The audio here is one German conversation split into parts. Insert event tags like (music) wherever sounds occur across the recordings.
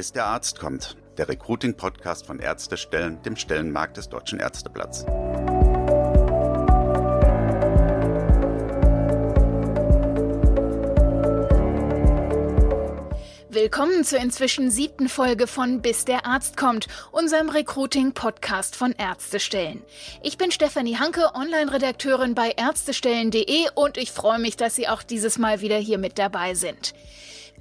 Bis der Arzt kommt, der Recruiting-Podcast von Ärztestellen, dem Stellenmarkt des Deutschen Ärzteblatts. Willkommen zur inzwischen siebten Folge von Bis der Arzt kommt, unserem Recruiting-Podcast von Ärztestellen. Ich bin Stefanie Hanke, Online-Redakteurin bei ärztestellen.de und ich freue mich, dass Sie auch dieses Mal wieder hier mit dabei sind.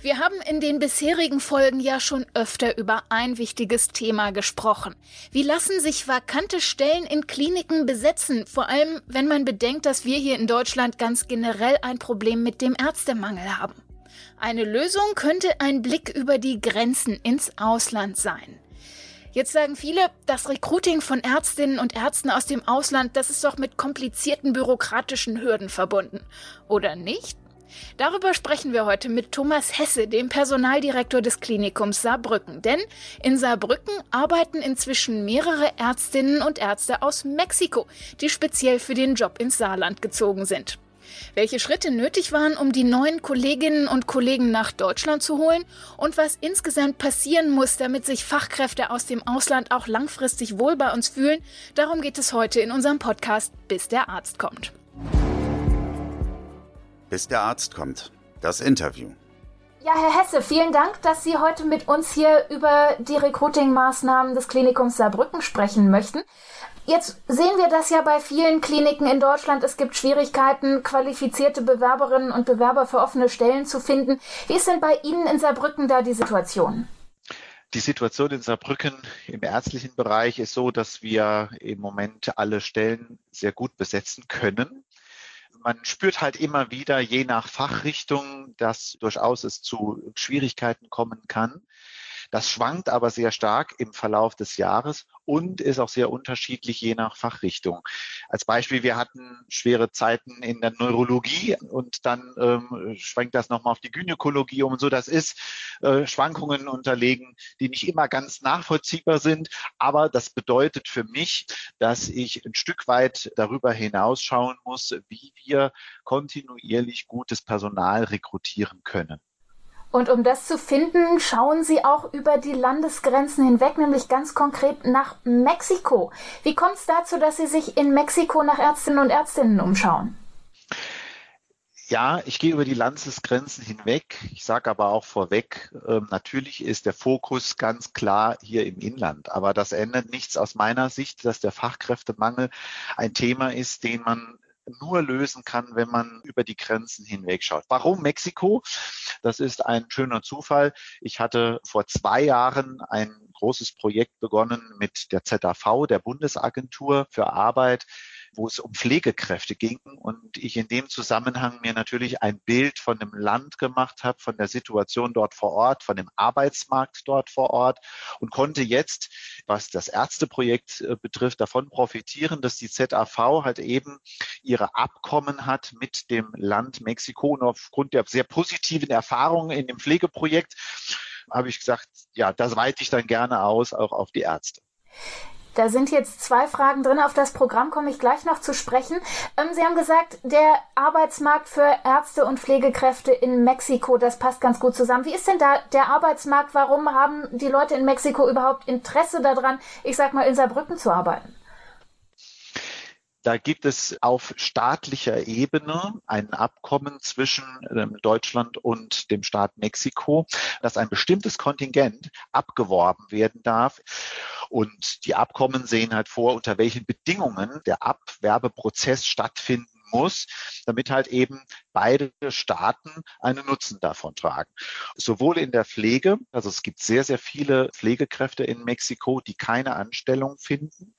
Wir haben in den bisherigen Folgen ja schon öfter über ein wichtiges Thema gesprochen. Wie lassen sich vakante Stellen in Kliniken besetzen? Vor allem, wenn man bedenkt, dass wir hier in Deutschland ganz generell ein Problem mit dem Ärztemangel haben. Eine Lösung könnte ein Blick über die Grenzen ins Ausland sein. Jetzt sagen viele, das Recruiting von Ärztinnen und Ärzten aus dem Ausland, das ist doch mit komplizierten bürokratischen Hürden verbunden. Oder nicht? Darüber sprechen wir heute mit Thomas Hesse, dem Personaldirektor des Klinikums Saarbrücken. Denn in Saarbrücken arbeiten inzwischen mehrere Ärztinnen und Ärzte aus Mexiko, die speziell für den Job ins Saarland gezogen sind welche Schritte nötig waren, um die neuen Kolleginnen und Kollegen nach Deutschland zu holen und was insgesamt passieren muss, damit sich Fachkräfte aus dem Ausland auch langfristig wohl bei uns fühlen. Darum geht es heute in unserem Podcast, bis der Arzt kommt. Bis der Arzt kommt. Das Interview. Ja, Herr Hesse, vielen Dank, dass Sie heute mit uns hier über die Recruiting-Maßnahmen des Klinikums Saarbrücken sprechen möchten. Jetzt sehen wir das ja bei vielen Kliniken in Deutschland. Es gibt Schwierigkeiten, qualifizierte Bewerberinnen und Bewerber für offene Stellen zu finden. Wie ist denn bei Ihnen in Saarbrücken da die Situation? Die Situation in Saarbrücken im ärztlichen Bereich ist so, dass wir im Moment alle Stellen sehr gut besetzen können. Man spürt halt immer wieder, je nach Fachrichtung, dass durchaus es zu Schwierigkeiten kommen kann. Das schwankt aber sehr stark im Verlauf des Jahres und ist auch sehr unterschiedlich je nach Fachrichtung. Als Beispiel, wir hatten schwere Zeiten in der Neurologie und dann ähm, schwenkt das nochmal auf die Gynäkologie um. So, das ist äh, Schwankungen unterlegen, die nicht immer ganz nachvollziehbar sind. Aber das bedeutet für mich, dass ich ein Stück weit darüber hinausschauen muss, wie wir kontinuierlich gutes Personal rekrutieren können. Und um das zu finden, schauen Sie auch über die Landesgrenzen hinweg, nämlich ganz konkret nach Mexiko. Wie kommt es dazu, dass Sie sich in Mexiko nach Ärztinnen und Ärztinnen umschauen? Ja, ich gehe über die Landesgrenzen hinweg. Ich sage aber auch vorweg, äh, natürlich ist der Fokus ganz klar hier im Inland. Aber das ändert nichts aus meiner Sicht, dass der Fachkräftemangel ein Thema ist, den man nur lösen kann, wenn man über die Grenzen hinweg schaut. Warum Mexiko? Das ist ein schöner Zufall. Ich hatte vor zwei Jahren ein großes Projekt begonnen mit der ZAV, der Bundesagentur für Arbeit wo es um Pflegekräfte ging und ich in dem Zusammenhang mir natürlich ein Bild von dem Land gemacht habe, von der Situation dort vor Ort, von dem Arbeitsmarkt dort vor Ort und konnte jetzt, was das Ärzteprojekt äh, betrifft, davon profitieren, dass die ZAV halt eben ihre Abkommen hat mit dem Land Mexiko und aufgrund der sehr positiven Erfahrungen in dem Pflegeprojekt habe ich gesagt, ja, das weite ich dann gerne aus, auch auf die Ärzte. Da sind jetzt zwei Fragen drin. Auf das Programm komme ich gleich noch zu sprechen. Ähm, Sie haben gesagt, der Arbeitsmarkt für Ärzte und Pflegekräfte in Mexiko, das passt ganz gut zusammen. Wie ist denn da der Arbeitsmarkt? Warum haben die Leute in Mexiko überhaupt Interesse daran, ich sag mal, in Saarbrücken zu arbeiten? Da gibt es auf staatlicher Ebene ein Abkommen zwischen ähm, Deutschland und dem Staat Mexiko, dass ein bestimmtes Kontingent abgeworben werden darf. Und die Abkommen sehen halt vor, unter welchen Bedingungen der Abwerbeprozess stattfinden muss, damit halt eben beide Staaten einen Nutzen davon tragen. Sowohl in der Pflege, also es gibt sehr, sehr viele Pflegekräfte in Mexiko, die keine Anstellung finden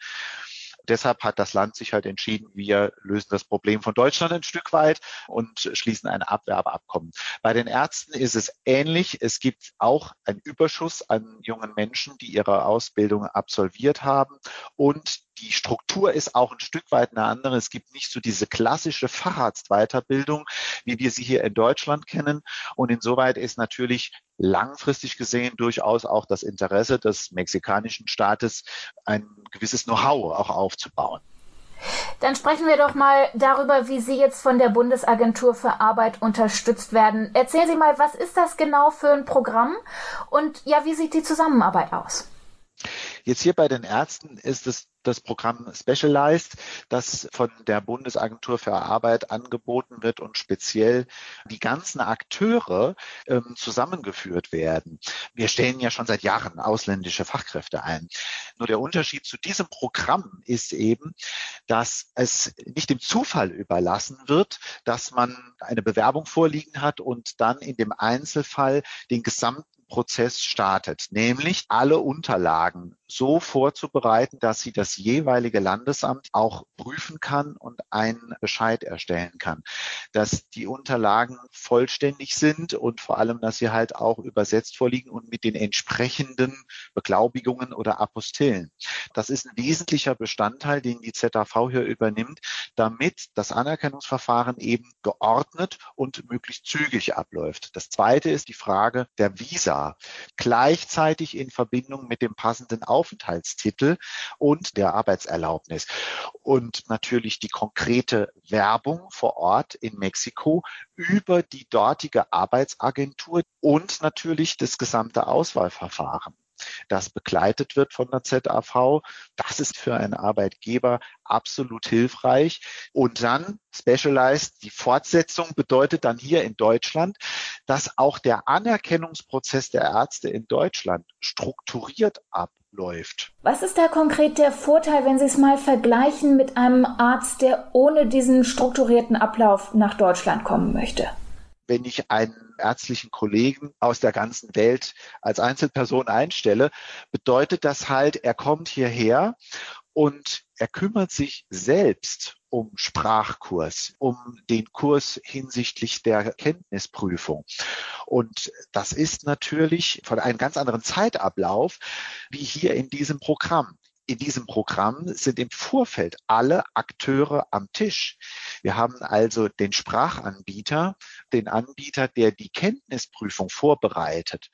deshalb hat das Land sich halt entschieden, wir lösen das Problem von Deutschland ein Stück weit und schließen ein Abwerbeabkommen. Bei den Ärzten ist es ähnlich. Es gibt auch einen Überschuss an jungen Menschen, die ihre Ausbildung absolviert haben und die Struktur ist auch ein Stück weit eine andere. Es gibt nicht so diese klassische Facharztweiterbildung, wie wir sie hier in Deutschland kennen. Und insoweit ist natürlich langfristig gesehen durchaus auch das Interesse des mexikanischen Staates, ein gewisses Know-how auch aufzubauen. Dann sprechen wir doch mal darüber, wie Sie jetzt von der Bundesagentur für Arbeit unterstützt werden. Erzählen Sie mal, was ist das genau für ein Programm und ja, wie sieht die Zusammenarbeit aus? Jetzt hier bei den Ärzten ist es das Programm Specialized, das von der Bundesagentur für Arbeit angeboten wird und speziell die ganzen Akteure ähm, zusammengeführt werden. Wir stellen ja schon seit Jahren ausländische Fachkräfte ein. Nur der Unterschied zu diesem Programm ist eben, dass es nicht dem Zufall überlassen wird, dass man eine Bewerbung vorliegen hat und dann in dem Einzelfall den gesamten Prozess startet, nämlich alle Unterlagen so vorzubereiten, dass sie das jeweilige Landesamt auch prüfen kann und einen Bescheid erstellen kann, dass die Unterlagen vollständig sind und vor allem, dass sie halt auch übersetzt vorliegen und mit den entsprechenden Beglaubigungen oder Apostillen. Das ist ein wesentlicher Bestandteil, den die ZAV hier übernimmt, damit das Anerkennungsverfahren eben geordnet und möglichst zügig abläuft. Das zweite ist die Frage der Visa. Gleichzeitig in Verbindung mit dem passenden Aufenthaltstitel und der Arbeitserlaubnis. Und natürlich die konkrete Werbung vor Ort in Mexiko über die dortige Arbeitsagentur und natürlich das gesamte Auswahlverfahren das begleitet wird von der ZAV. Das ist für einen Arbeitgeber absolut hilfreich. Und dann Specialized, die Fortsetzung bedeutet dann hier in Deutschland, dass auch der Anerkennungsprozess der Ärzte in Deutschland strukturiert abläuft. Was ist da konkret der Vorteil, wenn Sie es mal vergleichen mit einem Arzt, der ohne diesen strukturierten Ablauf nach Deutschland kommen möchte? Wenn ich einen ärztlichen Kollegen aus der ganzen Welt als Einzelperson einstelle, bedeutet das halt, er kommt hierher und er kümmert sich selbst um Sprachkurs, um den Kurs hinsichtlich der Kenntnisprüfung. Und das ist natürlich von einem ganz anderen Zeitablauf wie hier in diesem Programm in diesem Programm sind im Vorfeld alle Akteure am Tisch. Wir haben also den Sprachanbieter, den Anbieter, der die Kenntnisprüfung vorbereitet.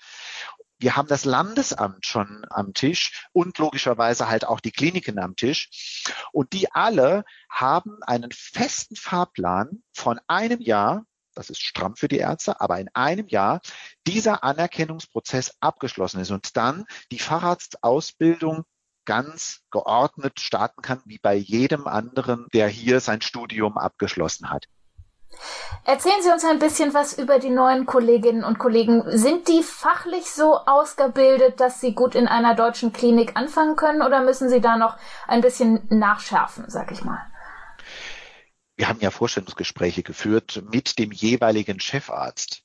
Wir haben das Landesamt schon am Tisch und logischerweise halt auch die Kliniken am Tisch. Und die alle haben einen festen Fahrplan von einem Jahr das ist stramm für die Ärzte, aber in einem Jahr dieser Anerkennungsprozess abgeschlossen ist und dann die Facharztausbildung ganz geordnet starten kann, wie bei jedem anderen, der hier sein Studium abgeschlossen hat. Erzählen Sie uns ein bisschen was über die neuen Kolleginnen und Kollegen. Sind die fachlich so ausgebildet, dass sie gut in einer deutschen Klinik anfangen können oder müssen Sie da noch ein bisschen nachschärfen, sag ich mal? Wir haben ja Vorstellungsgespräche geführt mit dem jeweiligen Chefarzt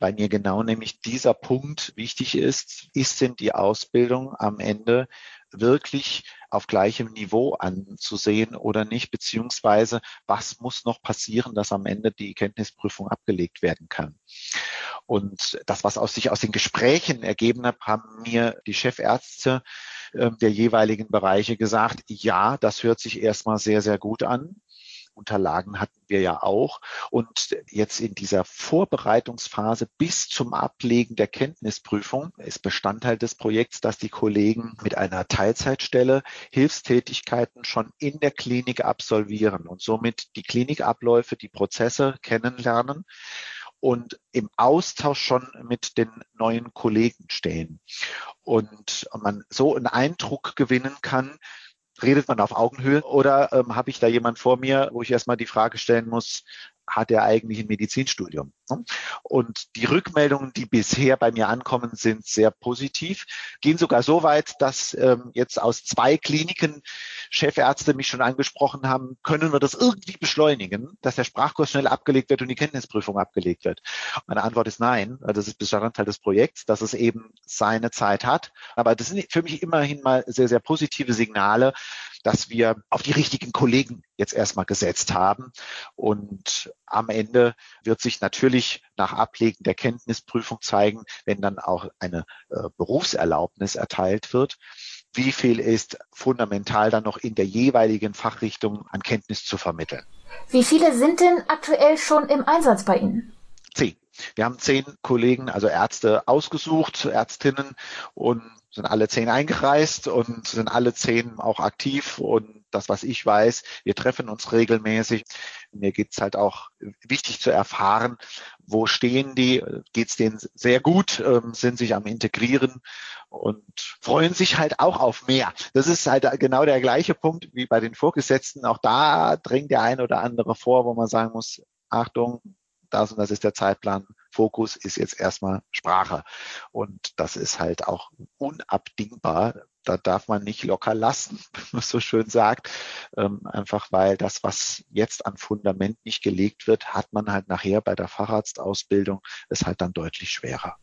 weil mir genau nämlich dieser Punkt wichtig ist, ist denn die Ausbildung am Ende wirklich auf gleichem Niveau anzusehen oder nicht, beziehungsweise was muss noch passieren, dass am Ende die Kenntnisprüfung abgelegt werden kann. Und das, was aus sich aus den Gesprächen ergeben hat, haben mir die Chefärzte äh, der jeweiligen Bereiche gesagt, ja, das hört sich erstmal sehr, sehr gut an. Unterlagen hatten wir ja auch. Und jetzt in dieser Vorbereitungsphase bis zum Ablegen der Kenntnisprüfung ist Bestandteil des Projekts, dass die Kollegen mit einer Teilzeitstelle Hilfstätigkeiten schon in der Klinik absolvieren und somit die Klinikabläufe, die Prozesse kennenlernen und im Austausch schon mit den neuen Kollegen stehen. Und man so einen Eindruck gewinnen kann, redet man auf Augenhöhe oder ähm, habe ich da jemand vor mir, wo ich erstmal die Frage stellen muss, hat er eigentlich ein Medizinstudium? Ne? Und die Rückmeldungen, die bisher bei mir ankommen, sind sehr positiv, gehen sogar so weit, dass ähm, jetzt aus zwei Kliniken Chefärzte mich schon angesprochen haben, können wir das irgendwie beschleunigen, dass der Sprachkurs schnell abgelegt wird und die Kenntnisprüfung abgelegt wird? Meine Antwort ist nein, das ist Bestandteil des Projekts, dass es eben seine Zeit hat. Aber das sind für mich immerhin mal sehr, sehr positive Signale, dass wir auf die richtigen Kollegen jetzt erstmal gesetzt haben. Und am Ende wird sich natürlich nach Ablegen der Kenntnisprüfung zeigen, wenn dann auch eine äh, Berufserlaubnis erteilt wird, wie viel ist fundamental dann noch in der jeweiligen Fachrichtung an Kenntnis zu vermitteln. Wie viele sind denn aktuell schon im Einsatz bei Ihnen? Zehn. Wir haben zehn Kollegen, also Ärzte ausgesucht, Ärztinnen und sind alle zehn eingereist und sind alle zehn auch aktiv und das, was ich weiß. Wir treffen uns regelmäßig. Mir geht's halt auch wichtig zu erfahren, wo stehen die, geht's denen sehr gut, ähm, sind sich am Integrieren und freuen sich halt auch auf mehr. Das ist halt genau der gleiche Punkt wie bei den Vorgesetzten. Auch da dringt der ein oder andere vor, wo man sagen muss, Achtung, das und das ist der Zeitplan. Fokus ist jetzt erstmal Sprache. Und das ist halt auch unabdingbar. Da darf man nicht locker lassen, (laughs) wie man so schön sagt. Ähm, einfach weil das, was jetzt an Fundament nicht gelegt wird, hat man halt nachher bei der Facharztausbildung, ist halt dann deutlich schwerer.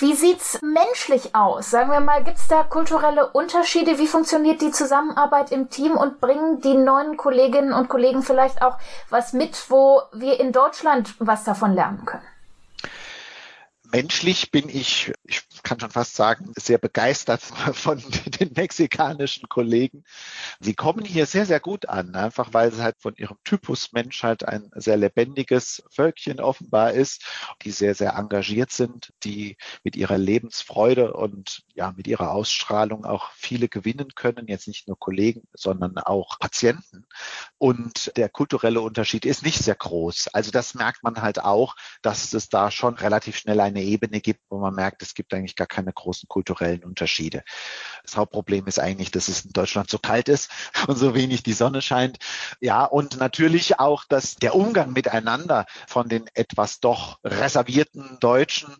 Wie sieht's menschlich aus? Sagen wir mal, gibt's da kulturelle Unterschiede? Wie funktioniert die Zusammenarbeit im Team und bringen die neuen Kolleginnen und Kollegen vielleicht auch was mit, wo wir in Deutschland was davon lernen können? Menschlich bin ich, ich kann schon fast sagen, sehr begeistert (laughs) von den mexikanischen Kollegen. Sie kommen hier sehr, sehr gut an, einfach weil es halt von ihrem Typus Mensch halt ein sehr lebendiges Völkchen offenbar ist, die sehr, sehr engagiert sind, die mit ihrer Lebensfreude und ja, mit ihrer Ausstrahlung auch viele gewinnen können, jetzt nicht nur Kollegen, sondern auch Patienten. Und der kulturelle Unterschied ist nicht sehr groß. Also das merkt man halt auch, dass es da schon relativ schnell eine Ebene gibt, wo man merkt, es gibt eigentlich gar keine großen kulturellen Unterschiede. Das Hauptproblem ist eigentlich, dass es in Deutschland so kalt ist (laughs) und so wenig die Sonne scheint. Ja, und natürlich auch, dass der Umgang miteinander von den etwas doch reservierten Deutschen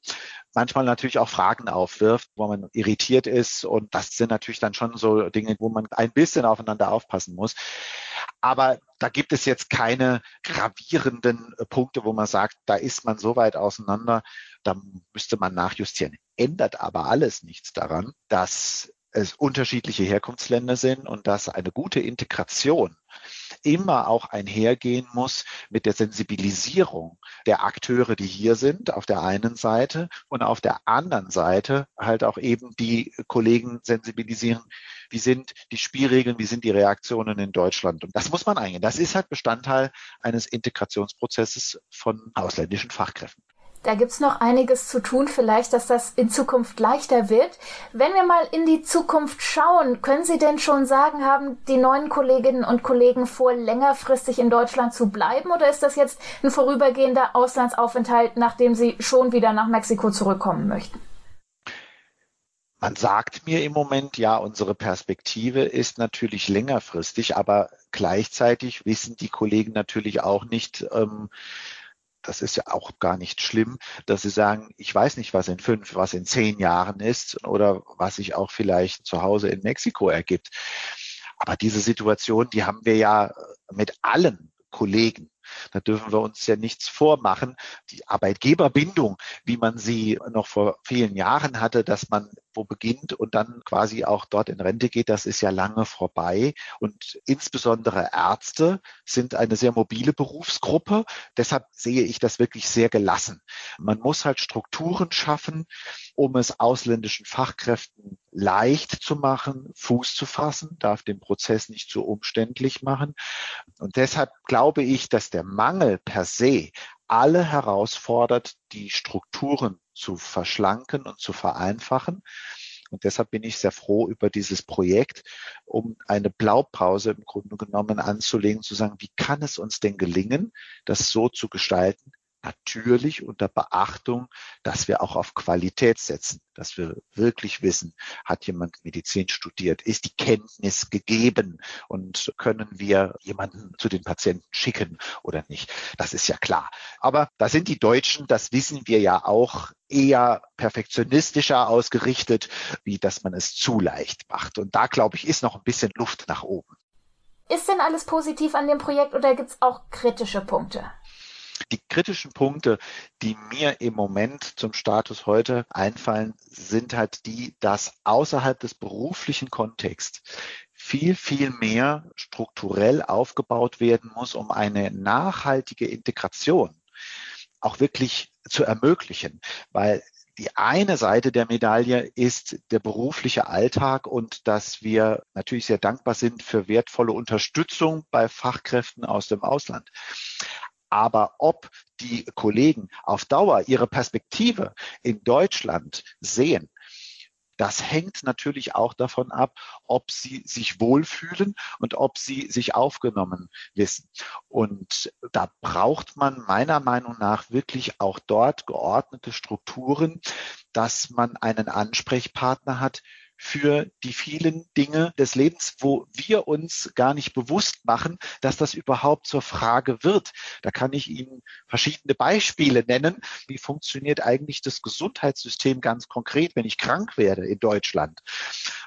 manchmal natürlich auch Fragen aufwirft, wo man irritiert ist. Und das sind natürlich dann schon so Dinge, wo man ein bisschen aufeinander aufpassen muss. Aber da gibt es jetzt keine gravierenden äh, Punkte, wo man sagt, da ist man so weit auseinander, da müsste man nachjustieren. Ändert aber alles nichts daran, dass es unterschiedliche Herkunftsländer sind und dass eine gute Integration immer auch einhergehen muss mit der Sensibilisierung der Akteure, die hier sind, auf der einen Seite und auf der anderen Seite halt auch eben die Kollegen sensibilisieren, wie sind die Spielregeln, wie sind die Reaktionen in Deutschland. Und das muss man eingehen. Das ist halt Bestandteil eines Integrationsprozesses von ausländischen Fachkräften. Da gibt's noch einiges zu tun, vielleicht, dass das in Zukunft leichter wird. Wenn wir mal in die Zukunft schauen, können Sie denn schon sagen, haben die neuen Kolleginnen und Kollegen vor, längerfristig in Deutschland zu bleiben? Oder ist das jetzt ein vorübergehender Auslandsaufenthalt, nachdem Sie schon wieder nach Mexiko zurückkommen möchten? Man sagt mir im Moment, ja, unsere Perspektive ist natürlich längerfristig, aber gleichzeitig wissen die Kollegen natürlich auch nicht, ähm, das ist ja auch gar nicht schlimm, dass sie sagen, ich weiß nicht, was in fünf, was in zehn Jahren ist oder was sich auch vielleicht zu Hause in Mexiko ergibt. Aber diese Situation, die haben wir ja mit allen Kollegen. Da dürfen wir uns ja nichts vormachen. Die Arbeitgeberbindung, wie man sie noch vor vielen Jahren hatte, dass man wo beginnt und dann quasi auch dort in Rente geht, das ist ja lange vorbei. Und insbesondere Ärzte sind eine sehr mobile Berufsgruppe. Deshalb sehe ich das wirklich sehr gelassen. Man muss halt Strukturen schaffen, um es ausländischen Fachkräften leicht zu machen, Fuß zu fassen, darf den Prozess nicht zu umständlich machen. Und deshalb glaube ich, dass der Mangel per se alle herausfordert, die Strukturen zu verschlanken und zu vereinfachen. Und deshalb bin ich sehr froh über dieses Projekt, um eine Blaupause im Grunde genommen anzulegen, zu sagen, wie kann es uns denn gelingen, das so zu gestalten, natürlich unter Beachtung, dass wir auch auf Qualität setzen, dass wir wirklich wissen, hat jemand Medizin studiert, ist die Kenntnis gegeben und können wir jemanden zu den Patienten schicken oder nicht. Das ist ja klar. Aber da sind die Deutschen, das wissen wir ja auch, eher perfektionistischer ausgerichtet, wie dass man es zu leicht macht. Und da, glaube ich, ist noch ein bisschen Luft nach oben. Ist denn alles positiv an dem Projekt oder gibt es auch kritische Punkte? Die kritischen Punkte, die mir im Moment zum Status heute einfallen, sind halt die, dass außerhalb des beruflichen Kontexts viel, viel mehr strukturell aufgebaut werden muss, um eine nachhaltige Integration auch wirklich zu ermöglichen, weil die eine Seite der Medaille ist der berufliche Alltag und dass wir natürlich sehr dankbar sind für wertvolle Unterstützung bei Fachkräften aus dem Ausland. Aber ob die Kollegen auf Dauer ihre Perspektive in Deutschland sehen, Das hängt natürlich auch davon ab, ob sie sich wohlfühlen und ob sie sich aufgenommen wissen. Und da braucht man meiner Meinung nach wirklich auch dort geordnete Strukturen, dass man einen Ansprechpartner hat, für die vielen Dinge des Lebens, wo wir uns gar nicht bewusst machen, dass das überhaupt zur Frage wird. Da kann ich Ihnen verschiedene Beispiele nennen. Wie funktioniert eigentlich das Gesundheitssystem ganz konkret, wenn ich krank werde in Deutschland?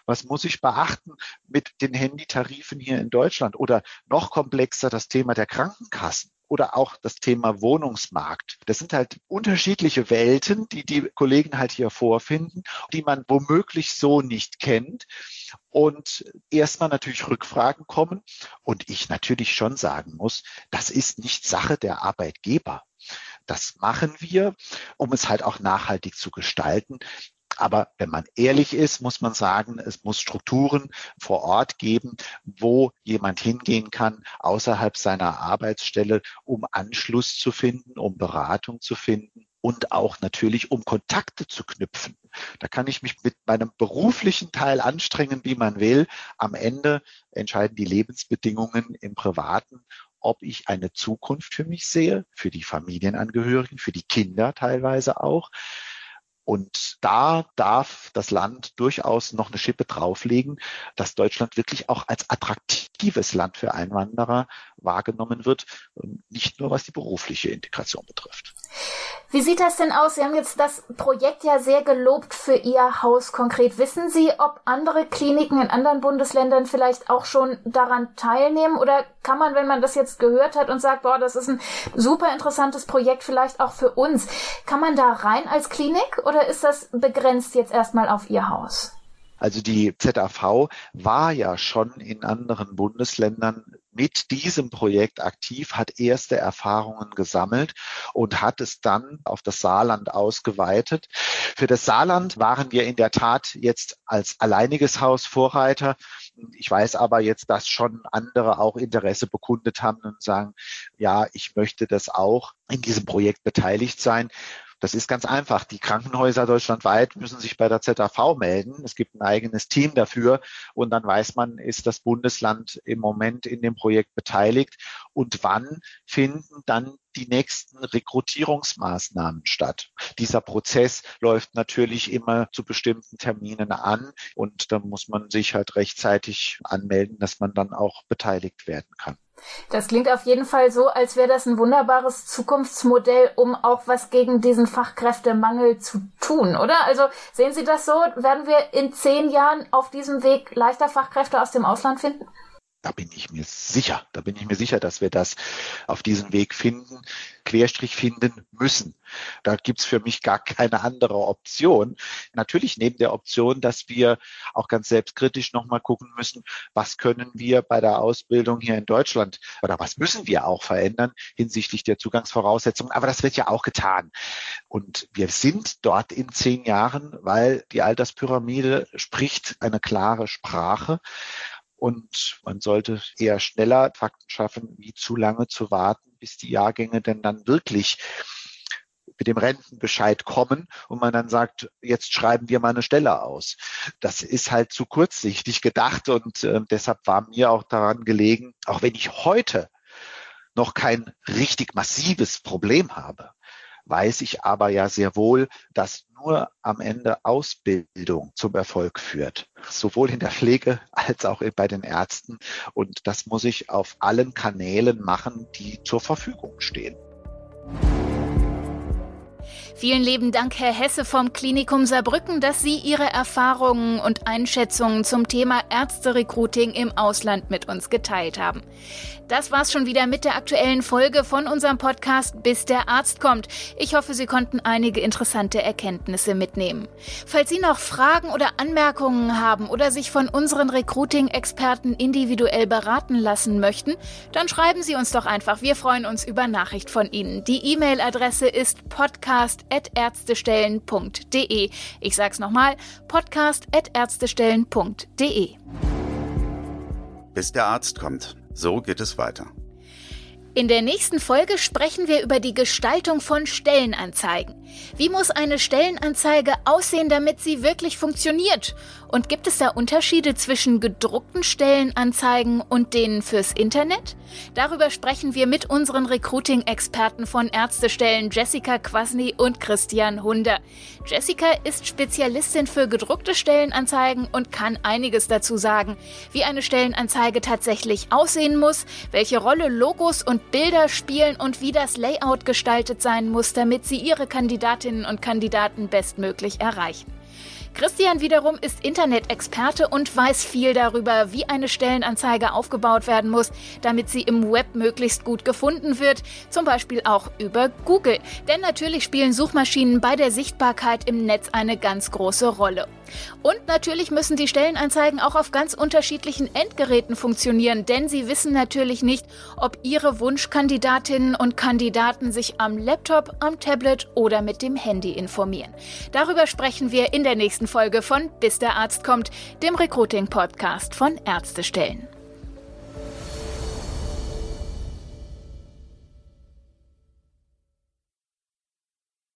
Was muss ich beachten mit den Handytarifen hier in Deutschland? Oder noch komplexer das Thema der Krankenkassen oder auch das Thema Wohnungsmarkt. Das sind halt unterschiedliche Welten, die die Kollegen halt hier vorfinden, die man womöglich so nicht kennt. Und erstmal natürlich Rückfragen kommen. Und ich natürlich schon sagen muss, das ist nicht Sache der Arbeitgeber. Das machen wir, um es halt auch nachhaltig zu gestalten. Aber wenn man ehrlich ist, muss man sagen, es muss Strukturen vor Ort geben, wo jemand hingehen kann außerhalb seiner Arbeitsstelle, um Anschluss zu finden, um Beratung zu finden und auch natürlich, um Kontakte zu knüpfen. Da kann ich mich mit meinem beruflichen Teil anstrengen, wie man will. Am Ende entscheiden die Lebensbedingungen im Privaten ob ich eine Zukunft für mich sehe, für die Familienangehörigen, für die Kinder teilweise auch. Und da darf das Land durchaus noch eine Schippe drauflegen, dass Deutschland wirklich auch als attraktives Land für Einwanderer wahrgenommen wird, nicht nur was die berufliche Integration betrifft. Wie sieht das denn aus? Sie haben jetzt das Projekt ja sehr gelobt für Ihr Haus konkret. Wissen Sie, ob andere Kliniken in anderen Bundesländern vielleicht auch schon daran teilnehmen? Oder kann man, wenn man das jetzt gehört hat und sagt, boah, das ist ein super interessantes Projekt vielleicht auch für uns, kann man da rein als Klinik oder ist das begrenzt jetzt erstmal auf Ihr Haus? Also die ZAV war ja schon in anderen Bundesländern mit diesem Projekt aktiv, hat erste Erfahrungen gesammelt und hat es dann auf das Saarland ausgeweitet. Für das Saarland waren wir in der Tat jetzt als alleiniges Haus Vorreiter. Ich weiß aber jetzt, dass schon andere auch Interesse bekundet haben und sagen, ja, ich möchte das auch in diesem Projekt beteiligt sein. Das ist ganz einfach. Die Krankenhäuser deutschlandweit müssen sich bei der ZAV melden. Es gibt ein eigenes Team dafür und dann weiß man, ist das Bundesland im Moment in dem Projekt beteiligt und wann finden dann die nächsten Rekrutierungsmaßnahmen statt. Dieser Prozess läuft natürlich immer zu bestimmten Terminen an und da muss man sich halt rechtzeitig anmelden, dass man dann auch beteiligt werden kann. Das klingt auf jeden Fall so, als wäre das ein wunderbares Zukunftsmodell, um auch was gegen diesen Fachkräftemangel zu tun, oder? Also sehen Sie das so? Werden wir in zehn Jahren auf diesem Weg leichter Fachkräfte aus dem Ausland finden? Da bin ich mir sicher. Da bin ich mir sicher, dass wir das auf diesem Weg finden, Querstrich finden müssen. Da gibt's für mich gar keine andere Option. Natürlich neben der Option, dass wir auch ganz selbstkritisch nochmal gucken müssen, was können wir bei der Ausbildung hier in Deutschland oder was müssen wir auch verändern hinsichtlich der Zugangsvoraussetzungen. Aber das wird ja auch getan. Und wir sind dort in zehn Jahren, weil die Alterspyramide spricht eine klare Sprache. Und man sollte eher schneller Fakten schaffen, wie zu lange zu warten, bis die Jahrgänge denn dann wirklich mit dem Rentenbescheid kommen und man dann sagt, jetzt schreiben wir mal eine Stelle aus. Das ist halt zu kurzsichtig gedacht und äh, deshalb war mir auch daran gelegen, auch wenn ich heute noch kein richtig massives Problem habe, weiß ich aber ja sehr wohl, dass nur am Ende Ausbildung zum Erfolg führt, sowohl in der Pflege als auch bei den Ärzten. Und das muss ich auf allen Kanälen machen, die zur Verfügung stehen. Vielen lieben Dank, Herr Hesse vom Klinikum Saarbrücken, dass Sie Ihre Erfahrungen und Einschätzungen zum Thema Ärzterecruiting im Ausland mit uns geteilt haben. Das war's schon wieder mit der aktuellen Folge von unserem Podcast Bis der Arzt kommt. Ich hoffe, Sie konnten einige interessante Erkenntnisse mitnehmen. Falls Sie noch Fragen oder Anmerkungen haben oder sich von unseren Recruiting-Experten individuell beraten lassen möchten, dann schreiben Sie uns doch einfach. Wir freuen uns über Nachricht von Ihnen. Die E-Mail-Adresse ist podcast.ärztestellen.de. Ich sag's nochmal, podcast.ärztestellen.de. Bis der Arzt kommt. So geht es weiter. In der nächsten Folge sprechen wir über die Gestaltung von Stellenanzeigen. Wie muss eine Stellenanzeige aussehen, damit sie wirklich funktioniert? Und gibt es da Unterschiede zwischen gedruckten Stellenanzeigen und denen fürs Internet? Darüber sprechen wir mit unseren Recruiting-Experten von Ärztestellen Jessica Kwasny und Christian Hunder. Jessica ist Spezialistin für gedruckte Stellenanzeigen und kann einiges dazu sagen, wie eine Stellenanzeige tatsächlich aussehen muss, welche Rolle Logos Bilder spielen und wie das Layout gestaltet sein muss, damit sie ihre Kandidatinnen und Kandidaten bestmöglich erreichen. Christian wiederum ist Internet-Experte und weiß viel darüber, wie eine Stellenanzeige aufgebaut werden muss, damit sie im Web möglichst gut gefunden wird, zum Beispiel auch über Google. Denn natürlich spielen Suchmaschinen bei der Sichtbarkeit im Netz eine ganz große Rolle. Und natürlich müssen die Stellenanzeigen auch auf ganz unterschiedlichen Endgeräten funktionieren, denn sie wissen natürlich nicht, ob ihre Wunschkandidatinnen und Kandidaten sich am Laptop, am Tablet oder mit dem Handy informieren. Darüber sprechen wir in der nächsten nächsten Folge von Bis der Arzt kommt, dem Recruiting-Podcast von Ärztestellen.